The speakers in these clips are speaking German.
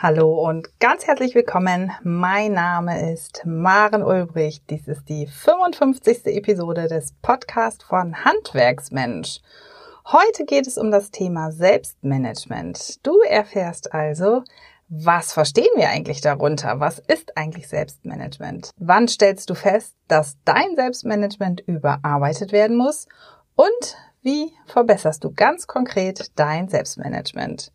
Hallo und ganz herzlich willkommen. Mein Name ist Maren Ulbricht. Dies ist die 55. Episode des Podcasts von Handwerksmensch. Heute geht es um das Thema Selbstmanagement. Du erfährst also, was verstehen wir eigentlich darunter? Was ist eigentlich Selbstmanagement? Wann stellst du fest, dass dein Selbstmanagement überarbeitet werden muss? Und wie verbesserst du ganz konkret dein Selbstmanagement?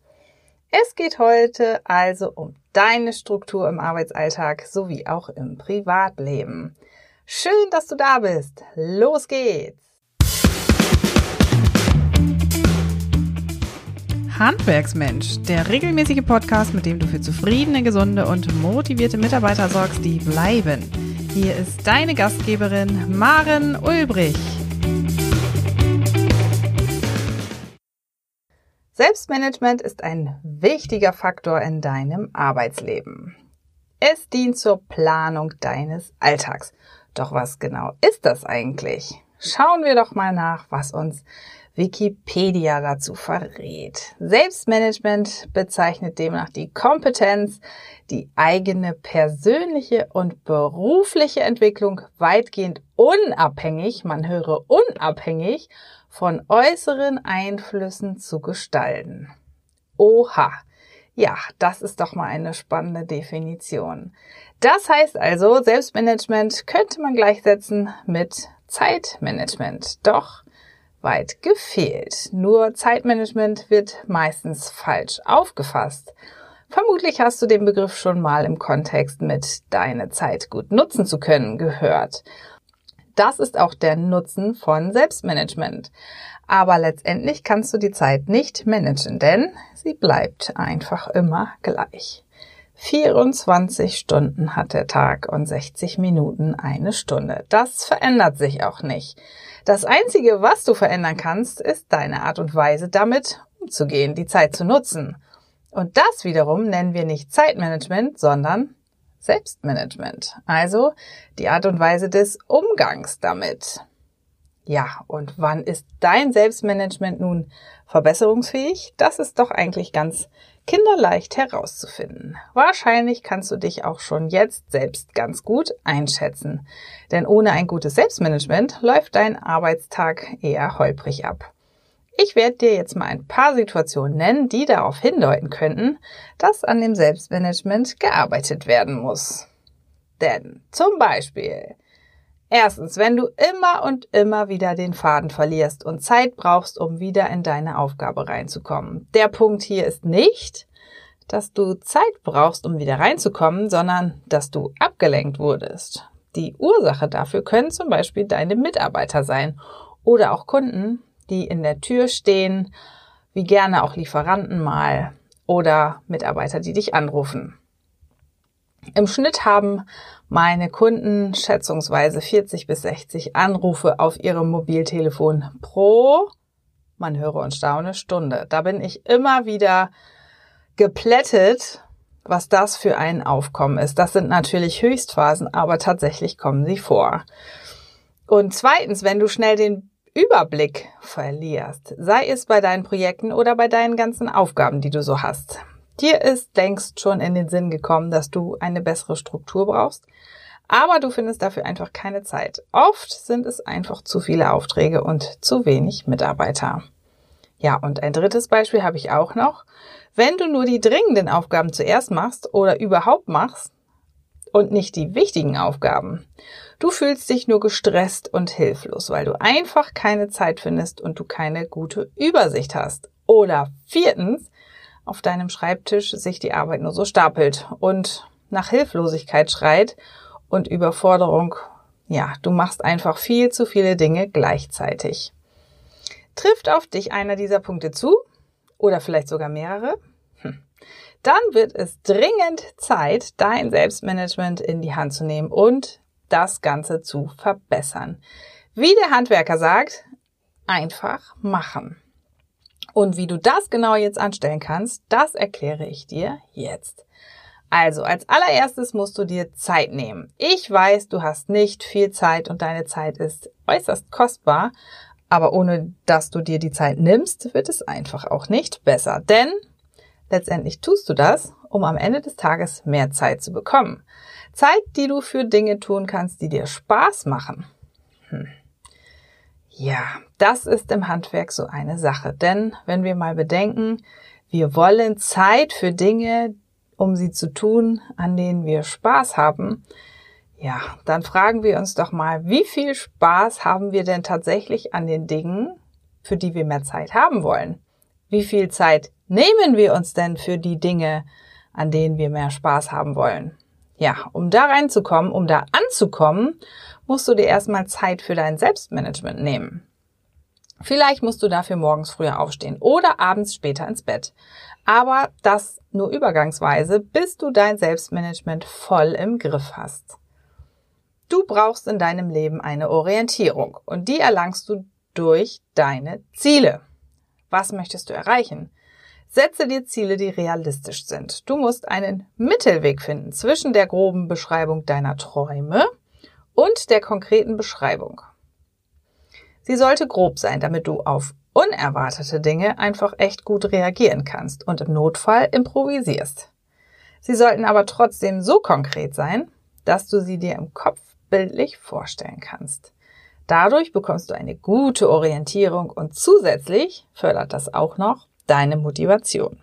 Es geht heute also um deine Struktur im Arbeitsalltag sowie auch im Privatleben. Schön, dass du da bist. Los geht's! Handwerksmensch, der regelmäßige Podcast, mit dem du für zufriedene, gesunde und motivierte Mitarbeiter sorgst, die bleiben. Hier ist deine Gastgeberin Maren Ulbrich. Selbstmanagement ist ein wichtiger Faktor in deinem Arbeitsleben. Es dient zur Planung deines Alltags. Doch was genau ist das eigentlich? Schauen wir doch mal nach, was uns Wikipedia dazu verrät. Selbstmanagement bezeichnet demnach die Kompetenz, die eigene persönliche und berufliche Entwicklung weitgehend unabhängig, man höre unabhängig von äußeren Einflüssen zu gestalten. Oha. Ja, das ist doch mal eine spannende Definition. Das heißt also, Selbstmanagement könnte man gleichsetzen mit Zeitmanagement. Doch weit gefehlt. Nur Zeitmanagement wird meistens falsch aufgefasst. Vermutlich hast du den Begriff schon mal im Kontext mit deine Zeit gut nutzen zu können gehört. Das ist auch der Nutzen von Selbstmanagement. Aber letztendlich kannst du die Zeit nicht managen, denn sie bleibt einfach immer gleich. 24 Stunden hat der Tag und 60 Minuten eine Stunde. Das verändert sich auch nicht. Das Einzige, was du verändern kannst, ist deine Art und Weise, damit umzugehen, die Zeit zu nutzen. Und das wiederum nennen wir nicht Zeitmanagement, sondern Selbstmanagement, also die Art und Weise des Umgangs damit. Ja, und wann ist dein Selbstmanagement nun verbesserungsfähig? Das ist doch eigentlich ganz kinderleicht herauszufinden. Wahrscheinlich kannst du dich auch schon jetzt selbst ganz gut einschätzen. Denn ohne ein gutes Selbstmanagement läuft dein Arbeitstag eher holprig ab. Ich werde dir jetzt mal ein paar Situationen nennen, die darauf hindeuten könnten, dass an dem Selbstmanagement gearbeitet werden muss. Denn zum Beispiel, erstens, wenn du immer und immer wieder den Faden verlierst und Zeit brauchst, um wieder in deine Aufgabe reinzukommen. Der Punkt hier ist nicht, dass du Zeit brauchst, um wieder reinzukommen, sondern dass du abgelenkt wurdest. Die Ursache dafür können zum Beispiel deine Mitarbeiter sein oder auch Kunden, die in der Tür stehen, wie gerne auch Lieferanten mal oder Mitarbeiter, die dich anrufen. Im Schnitt haben meine Kunden schätzungsweise 40 bis 60 Anrufe auf ihrem Mobiltelefon pro, man höre und staune, Stunde. Da bin ich immer wieder geplättet, was das für ein Aufkommen ist. Das sind natürlich Höchstphasen, aber tatsächlich kommen sie vor. Und zweitens, wenn du schnell den Überblick verlierst, sei es bei deinen Projekten oder bei deinen ganzen Aufgaben, die du so hast. Dir ist längst schon in den Sinn gekommen, dass du eine bessere Struktur brauchst, aber du findest dafür einfach keine Zeit. Oft sind es einfach zu viele Aufträge und zu wenig Mitarbeiter. Ja, und ein drittes Beispiel habe ich auch noch. Wenn du nur die dringenden Aufgaben zuerst machst oder überhaupt machst, und nicht die wichtigen Aufgaben. Du fühlst dich nur gestresst und hilflos, weil du einfach keine Zeit findest und du keine gute Übersicht hast. Oder viertens, auf deinem Schreibtisch sich die Arbeit nur so stapelt und nach Hilflosigkeit schreit und Überforderung. Ja, du machst einfach viel zu viele Dinge gleichzeitig. Trifft auf dich einer dieser Punkte zu? Oder vielleicht sogar mehrere? dann wird es dringend Zeit, dein Selbstmanagement in die Hand zu nehmen und das Ganze zu verbessern. Wie der Handwerker sagt, einfach machen. Und wie du das genau jetzt anstellen kannst, das erkläre ich dir jetzt. Also, als allererstes musst du dir Zeit nehmen. Ich weiß, du hast nicht viel Zeit und deine Zeit ist äußerst kostbar, aber ohne dass du dir die Zeit nimmst, wird es einfach auch nicht besser. Denn Letztendlich tust du das, um am Ende des Tages mehr Zeit zu bekommen. Zeit, die du für Dinge tun kannst, die dir Spaß machen. Hm. Ja, das ist im Handwerk so eine Sache. Denn wenn wir mal bedenken, wir wollen Zeit für Dinge, um sie zu tun, an denen wir Spaß haben, ja, dann fragen wir uns doch mal, wie viel Spaß haben wir denn tatsächlich an den Dingen, für die wir mehr Zeit haben wollen? Wie viel Zeit nehmen wir uns denn für die Dinge, an denen wir mehr Spaß haben wollen? Ja, um da reinzukommen, um da anzukommen, musst du dir erstmal Zeit für dein Selbstmanagement nehmen. Vielleicht musst du dafür morgens früher aufstehen oder abends später ins Bett. Aber das nur übergangsweise, bis du dein Selbstmanagement voll im Griff hast. Du brauchst in deinem Leben eine Orientierung und die erlangst du durch deine Ziele. Was möchtest du erreichen? Setze dir Ziele, die realistisch sind. Du musst einen Mittelweg finden zwischen der groben Beschreibung deiner Träume und der konkreten Beschreibung. Sie sollte grob sein, damit du auf unerwartete Dinge einfach echt gut reagieren kannst und im Notfall improvisierst. Sie sollten aber trotzdem so konkret sein, dass du sie dir im Kopf bildlich vorstellen kannst. Dadurch bekommst du eine gute Orientierung und zusätzlich fördert das auch noch deine Motivation.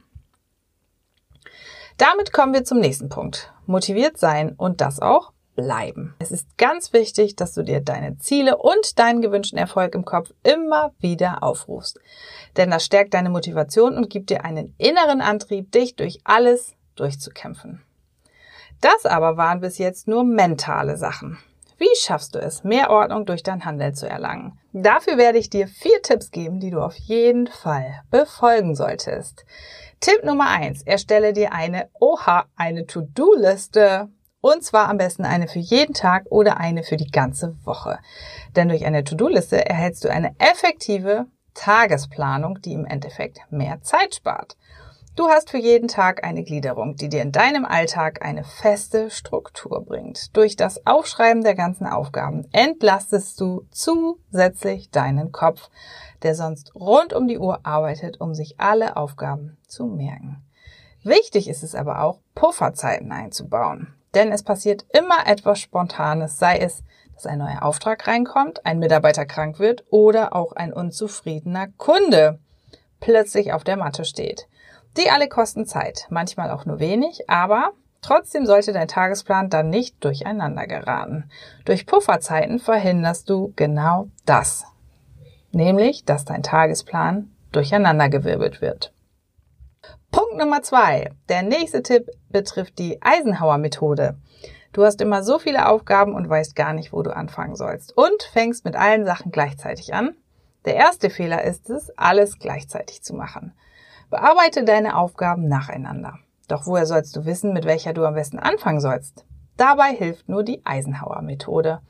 Damit kommen wir zum nächsten Punkt. Motiviert sein und das auch bleiben. Es ist ganz wichtig, dass du dir deine Ziele und deinen gewünschten Erfolg im Kopf immer wieder aufrufst. Denn das stärkt deine Motivation und gibt dir einen inneren Antrieb, dich durch alles durchzukämpfen. Das aber waren bis jetzt nur mentale Sachen. Wie schaffst du es, mehr Ordnung durch dein Handeln zu erlangen? Dafür werde ich dir vier Tipps geben, die du auf jeden Fall befolgen solltest. Tipp Nummer eins: Erstelle dir eine, oha, eine To-Do-Liste. Und zwar am besten eine für jeden Tag oder eine für die ganze Woche. Denn durch eine To-Do-Liste erhältst du eine effektive Tagesplanung, die im Endeffekt mehr Zeit spart. Du hast für jeden Tag eine Gliederung, die dir in deinem Alltag eine feste Struktur bringt. Durch das Aufschreiben der ganzen Aufgaben entlastest du zusätzlich deinen Kopf, der sonst rund um die Uhr arbeitet, um sich alle Aufgaben zu merken. Wichtig ist es aber auch, Pufferzeiten einzubauen. Denn es passiert immer etwas Spontanes, sei es, dass ein neuer Auftrag reinkommt, ein Mitarbeiter krank wird oder auch ein unzufriedener Kunde plötzlich auf der Matte steht. Die alle kosten Zeit, manchmal auch nur wenig, aber trotzdem sollte dein Tagesplan dann nicht durcheinander geraten. Durch Pufferzeiten verhinderst du genau das. Nämlich, dass dein Tagesplan durcheinandergewirbelt wird. Punkt Nummer zwei. Der nächste Tipp betrifft die Eisenhower-Methode. Du hast immer so viele Aufgaben und weißt gar nicht, wo du anfangen sollst. Und fängst mit allen Sachen gleichzeitig an. Der erste Fehler ist es, alles gleichzeitig zu machen. Bearbeite deine Aufgaben nacheinander. Doch woher sollst du wissen, mit welcher du am besten anfangen sollst? Dabei hilft nur die Eisenhower-Methode.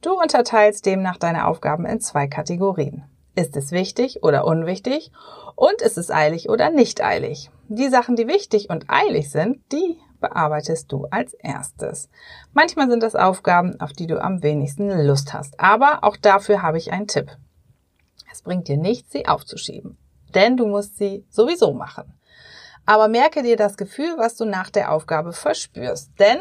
Du unterteilst demnach deine Aufgaben in zwei Kategorien. Ist es wichtig oder unwichtig? Und ist es eilig oder nicht eilig? Die Sachen, die wichtig und eilig sind, die bearbeitest du als erstes. Manchmal sind das Aufgaben, auf die du am wenigsten Lust hast. Aber auch dafür habe ich einen Tipp. Es bringt dir nichts, sie aufzuschieben denn du musst sie sowieso machen. Aber merke dir das Gefühl, was du nach der Aufgabe verspürst, denn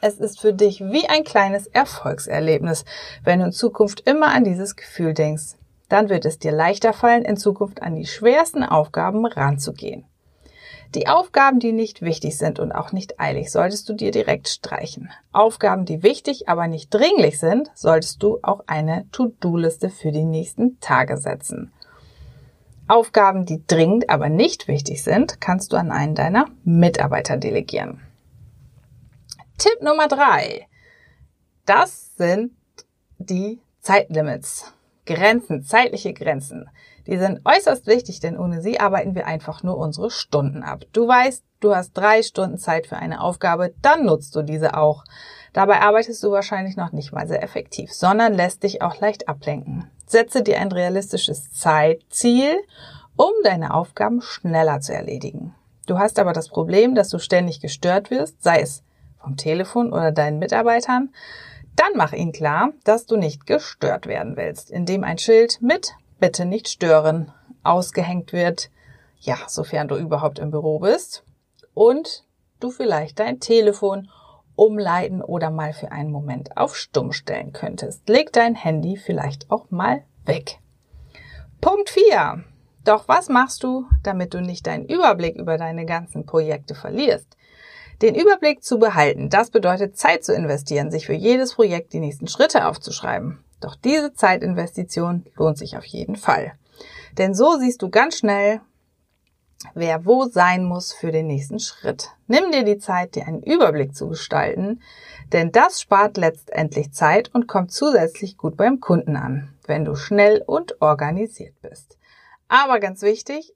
es ist für dich wie ein kleines Erfolgserlebnis, wenn du in Zukunft immer an dieses Gefühl denkst. Dann wird es dir leichter fallen, in Zukunft an die schwersten Aufgaben ranzugehen. Die Aufgaben, die nicht wichtig sind und auch nicht eilig, solltest du dir direkt streichen. Aufgaben, die wichtig, aber nicht dringlich sind, solltest du auch eine To-Do-Liste für die nächsten Tage setzen. Aufgaben, die dringend, aber nicht wichtig sind, kannst du an einen deiner Mitarbeiter delegieren. Tipp Nummer drei. Das sind die Zeitlimits. Grenzen, zeitliche Grenzen. Die sind äußerst wichtig, denn ohne sie arbeiten wir einfach nur unsere Stunden ab. Du weißt, du hast drei Stunden Zeit für eine Aufgabe, dann nutzt du diese auch. Dabei arbeitest du wahrscheinlich noch nicht mal sehr effektiv, sondern lässt dich auch leicht ablenken. Setze dir ein realistisches Zeitziel, um deine Aufgaben schneller zu erledigen. Du hast aber das Problem, dass du ständig gestört wirst, sei es vom Telefon oder deinen Mitarbeitern. Dann mach ihnen klar, dass du nicht gestört werden willst, indem ein Schild mit Bitte nicht stören ausgehängt wird. Ja, sofern du überhaupt im Büro bist. Und du vielleicht dein Telefon umleiten oder mal für einen Moment auf Stumm stellen könntest. Leg dein Handy vielleicht auch mal weg. Punkt 4. Doch was machst du, damit du nicht deinen Überblick über deine ganzen Projekte verlierst? Den Überblick zu behalten, das bedeutet Zeit zu investieren, sich für jedes Projekt die nächsten Schritte aufzuschreiben. Doch diese Zeitinvestition lohnt sich auf jeden Fall. Denn so siehst du ganz schnell, wer wo sein muss für den nächsten Schritt. Nimm dir die Zeit, dir einen Überblick zu gestalten, denn das spart letztendlich Zeit und kommt zusätzlich gut beim Kunden an, wenn du schnell und organisiert bist. Aber ganz wichtig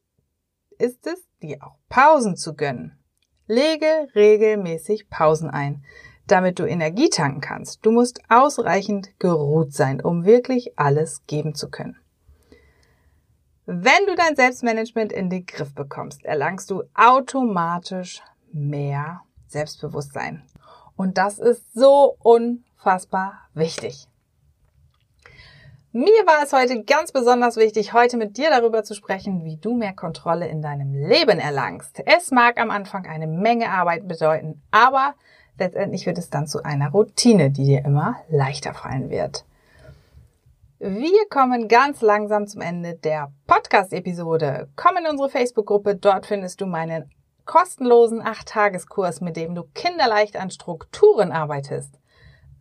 ist es, dir auch Pausen zu gönnen. Lege regelmäßig Pausen ein, damit du Energie tanken kannst. Du musst ausreichend geruht sein, um wirklich alles geben zu können. Wenn du dein Selbstmanagement in den Griff bekommst, erlangst du automatisch mehr Selbstbewusstsein. Und das ist so unfassbar wichtig. Mir war es heute ganz besonders wichtig, heute mit dir darüber zu sprechen, wie du mehr Kontrolle in deinem Leben erlangst. Es mag am Anfang eine Menge Arbeit bedeuten, aber letztendlich wird es dann zu einer Routine, die dir immer leichter fallen wird. Wir kommen ganz langsam zum Ende der Podcast-Episode. Komm in unsere Facebook-Gruppe, dort findest du meinen kostenlosen 8-Tageskurs, mit dem du kinderleicht an Strukturen arbeitest.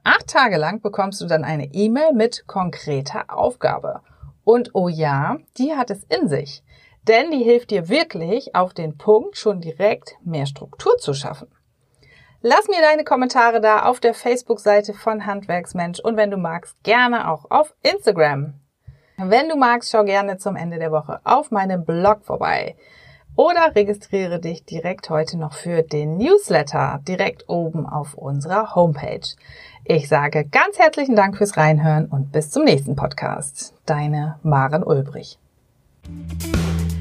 Acht Tage lang bekommst du dann eine E-Mail mit konkreter Aufgabe. Und oh ja, die hat es in sich. Denn die hilft dir wirklich auf den Punkt schon direkt mehr Struktur zu schaffen. Lass mir deine Kommentare da auf der Facebook-Seite von Handwerksmensch und wenn du magst, gerne auch auf Instagram. Wenn du magst, schau gerne zum Ende der Woche auf meinem Blog vorbei oder registriere dich direkt heute noch für den Newsletter direkt oben auf unserer Homepage. Ich sage ganz herzlichen Dank fürs Reinhören und bis zum nächsten Podcast. Deine Maren Ulbrich.